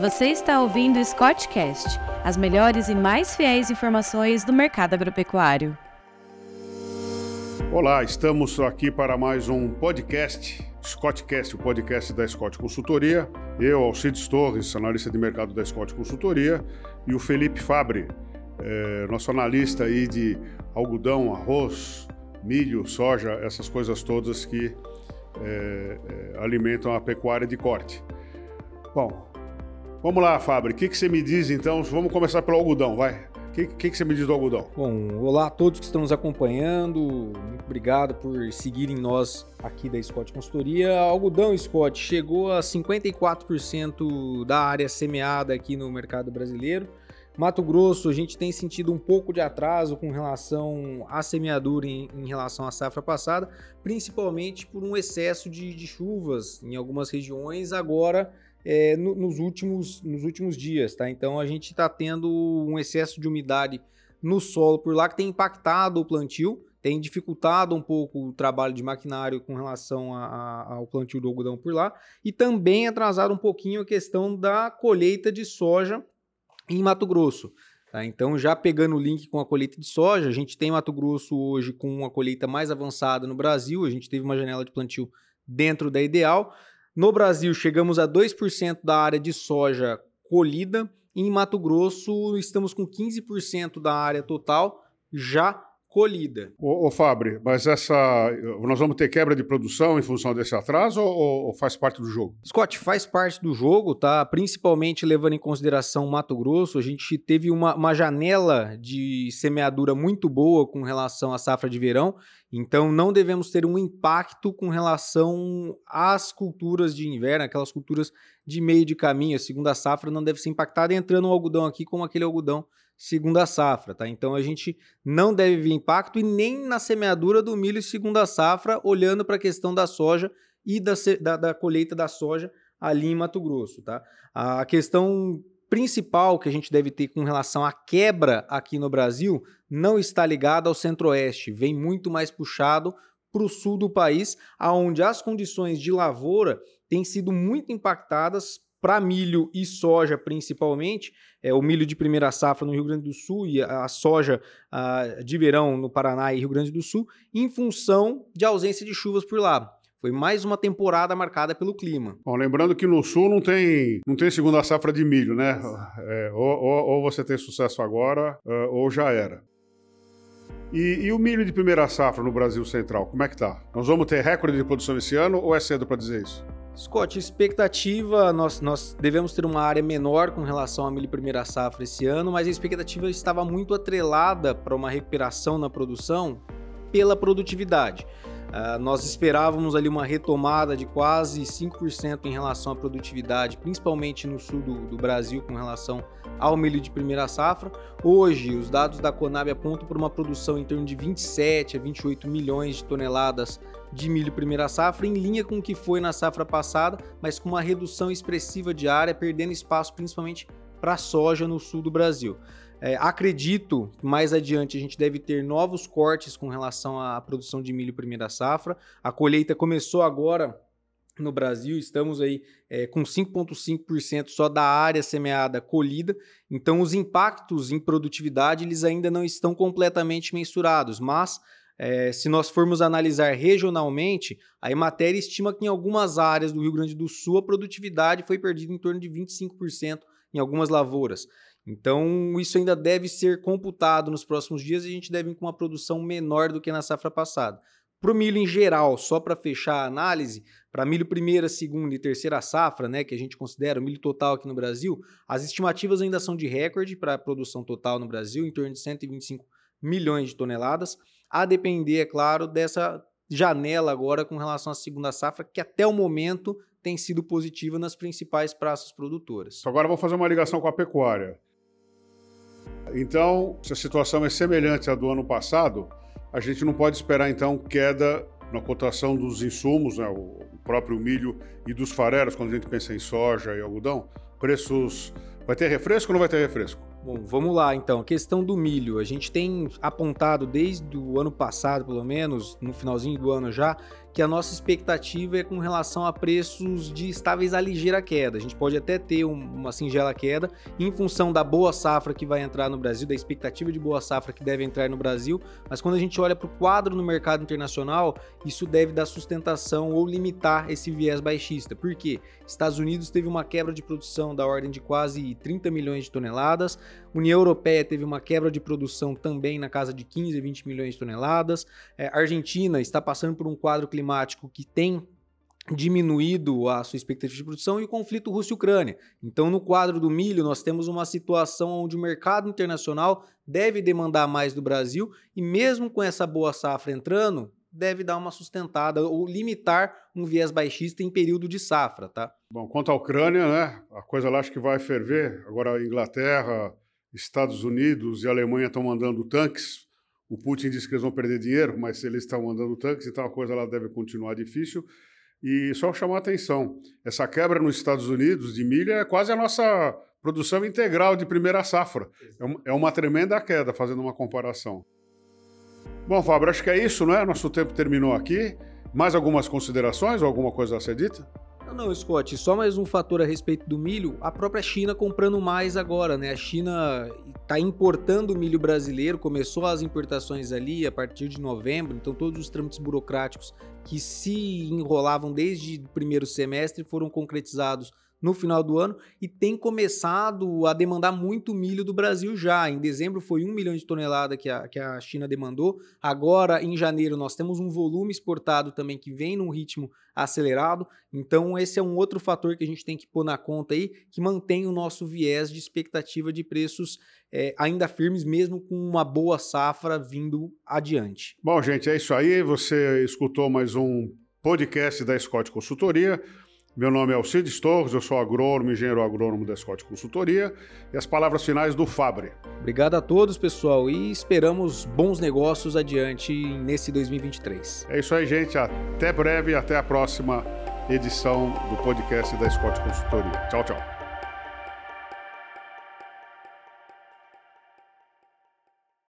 Você está ouvindo o Scottcast, as melhores e mais fiéis informações do mercado agropecuário. Olá, estamos aqui para mais um podcast, Scottcast, o podcast da Scott Consultoria. Eu, Alcides Torres, analista de mercado da Scott Consultoria, e o Felipe Fabre, é, nosso analista aí de algodão, arroz, milho, soja, essas coisas todas que é, é, alimentam a pecuária de corte. Bom, vamos lá, Fábio. O que, que você me diz então? Vamos começar pelo algodão, vai. O que, que, que você me diz do algodão? Bom, olá a todos que estão nos acompanhando. Muito obrigado por seguirem nós aqui da Scott Consultoria. Algodão, Scott, chegou a 54% da área semeada aqui no mercado brasileiro. Mato Grosso, a gente tem sentido um pouco de atraso com relação à semeadura em, em relação à safra passada, principalmente por um excesso de, de chuvas em algumas regiões agora é, no, nos, últimos, nos últimos dias, tá? Então a gente está tendo um excesso de umidade no solo por lá que tem impactado o plantio, tem dificultado um pouco o trabalho de maquinário com relação a, a, ao plantio do algodão por lá e também atrasado um pouquinho a questão da colheita de soja em Mato Grosso. Tá? Então, já pegando o link com a colheita de soja, a gente tem Mato Grosso hoje com uma colheita mais avançada no Brasil, a gente teve uma janela de plantio dentro da ideal. No Brasil, chegamos a 2% da área de soja colhida. Em Mato Grosso, estamos com 15% da área total já colhida. Ô, ô Fabri, mas essa. Nós vamos ter quebra de produção em função desse atraso ou, ou, faz parte do jogo? Scott, faz parte do jogo, tá? Principalmente levando em consideração Mato Grosso, a gente teve uma, uma janela de semeadura muito boa com relação à safra de verão. Então não devemos ter um impacto com relação às culturas de inverno, aquelas culturas de meio de caminho. A segunda safra não deve ser impactada entrando um algodão aqui como aquele algodão segunda safra, tá? Então a gente não deve ver impacto e nem na semeadura do milho segunda safra, olhando para a questão da soja e da, da, da, colheita da soja ali em Mato Grosso, tá? A questão principal que a gente deve ter com relação à quebra aqui no Brasil não está ligada ao centro-oeste, vem muito mais puxado para o sul do país, aonde as condições de lavoura têm sido muito impactadas para milho e soja principalmente, é, o milho de primeira safra no Rio Grande do Sul e a soja a, de verão no Paraná e Rio Grande do Sul, em função de ausência de chuvas por lá. Foi mais uma temporada marcada pelo clima. Bom, lembrando que no sul não tem, não tem segunda safra de milho, né? É, ou, ou, ou, você tem sucesso agora, é, ou já era. E, e, o milho de primeira safra no Brasil Central, como é que tá? Nós vamos ter recorde de produção esse ano ou é cedo para dizer isso? Scott, expectativa, nós, nós devemos ter uma área menor com relação à milho primeira safra esse ano, mas a expectativa estava muito atrelada para uma recuperação na produção pela produtividade. Uh, nós esperávamos ali uma retomada de quase 5% em relação à produtividade, principalmente no sul do, do, Brasil, com relação ao milho de primeira safra. Hoje, os dados da Conab apontam para uma produção em torno de 27 a 28 milhões de toneladas de milho primeira safra, em linha com o que foi na safra passada, mas com uma redução expressiva de área, perdendo espaço principalmente para a soja no sul do Brasil. É, acredito que mais adiante a gente deve ter novos cortes com relação à produção de milho primeira safra. A colheita começou agora no Brasil, estamos aí é, com 5,5% só da área semeada colhida, então os impactos em produtividade eles ainda não estão completamente mensurados, mas é, se nós formos analisar regionalmente, a Emater estima que em algumas áreas do Rio Grande do Sul a produtividade foi perdida em torno de 25% em algumas lavouras. Então, isso ainda deve ser computado nos próximos dias e a gente deve ir com uma produção menor do que na safra passada. Para o milho em geral, só para fechar a análise, para milho primeira, segunda e terceira safra, né, que a gente considera o milho total aqui no Brasil, as estimativas ainda são de recorde para a produção total no Brasil, em torno de 125 milhões de toneladas, a depender, é claro, dessa janela agora com relação à segunda safra, que até o momento tem sido positiva nas principais praças produtoras. Agora vou fazer uma ligação com a pecuária. Então, se a situação é semelhante à do ano passado, a gente não pode esperar então queda na cotação dos insumos, né, o próprio milho e dos farelos, quando a gente pensa em soja e algodão. Preços. Vai ter refresco ou não vai ter refresco? Bom, vamos lá então. A questão do milho. A gente tem apontado desde o ano passado, pelo menos, no finalzinho do ano já, que a nossa expectativa é com relação a preços de estáveis a ligeira queda. A gente pode até ter um, uma singela queda em função da boa safra que vai entrar no Brasil, da expectativa de boa safra que deve entrar no Brasil, mas quando a gente olha para o quadro no mercado internacional, isso deve dar sustentação ou limitar esse viés baixista. Por quê? Estados Unidos teve uma quebra de produção da ordem de quase 30 milhões de toneladas, União Europeia teve uma quebra de produção também na casa de 15 a 20 milhões de toneladas, é, Argentina está passando por um quadro climático climático que tem diminuído a sua expectativa de produção e o conflito Rússia-Ucrânia. Então, no quadro do milho, nós temos uma situação onde o mercado internacional deve demandar mais do Brasil e mesmo com essa boa safra entrando, deve dar uma sustentada ou limitar um viés baixista em período de safra, tá? Bom, quanto à Ucrânia, né, a coisa lá acho que vai ferver. Agora a Inglaterra, Estados Unidos e Alemanha estão mandando tanques o Putin disse que eles vão perder dinheiro, mas eles estão mandando tanques, então a coisa lá deve continuar difícil. E só chamar a atenção, essa quebra nos Estados Unidos de milho é quase a nossa produção integral de primeira safra. É uma é tremenda queda, fazendo uma comparação. Bom, Fábio, acho que é isso, né? Nosso tempo terminou aqui. Mais algumas considerações ou alguma coisa a ser dita? Não, não, Scott, só mais um fator a respeito do milho, a própria China comprando mais agora, né? A China está importando milho brasileiro, começou as importações ali a partir de novembro, então todos os trâmites burocráticos que se enrolavam desde o primeiro semestre foram concretizados no final do ano e tem começado a demandar muito milho do Brasil já. Em dezembro foi um milhão de toneladas que a, que a China demandou. Agora, em janeiro, nós temos um volume exportado também que vem num ritmo acelerado. Então, esse é um outro fator que a gente tem que pôr na conta aí, que mantém o nosso viés de expectativa de preços é, ainda firmes, mesmo com uma boa safra vindo adiante. Bom, gente, é isso aí. Você escutou mais um podcast da Scott Consultoria. Meu nome é Alcides Torres, eu sou agrônomo, engenheiro agrônomo da Scott Consultoria e as palavras finais do Fabre. Obrigado a todos, pessoal, e esperamos bons negócios adiante nesse 2023. É isso aí, gente. Até breve e até a próxima edição do podcast da Scott Consultoria. Tchau, tchau.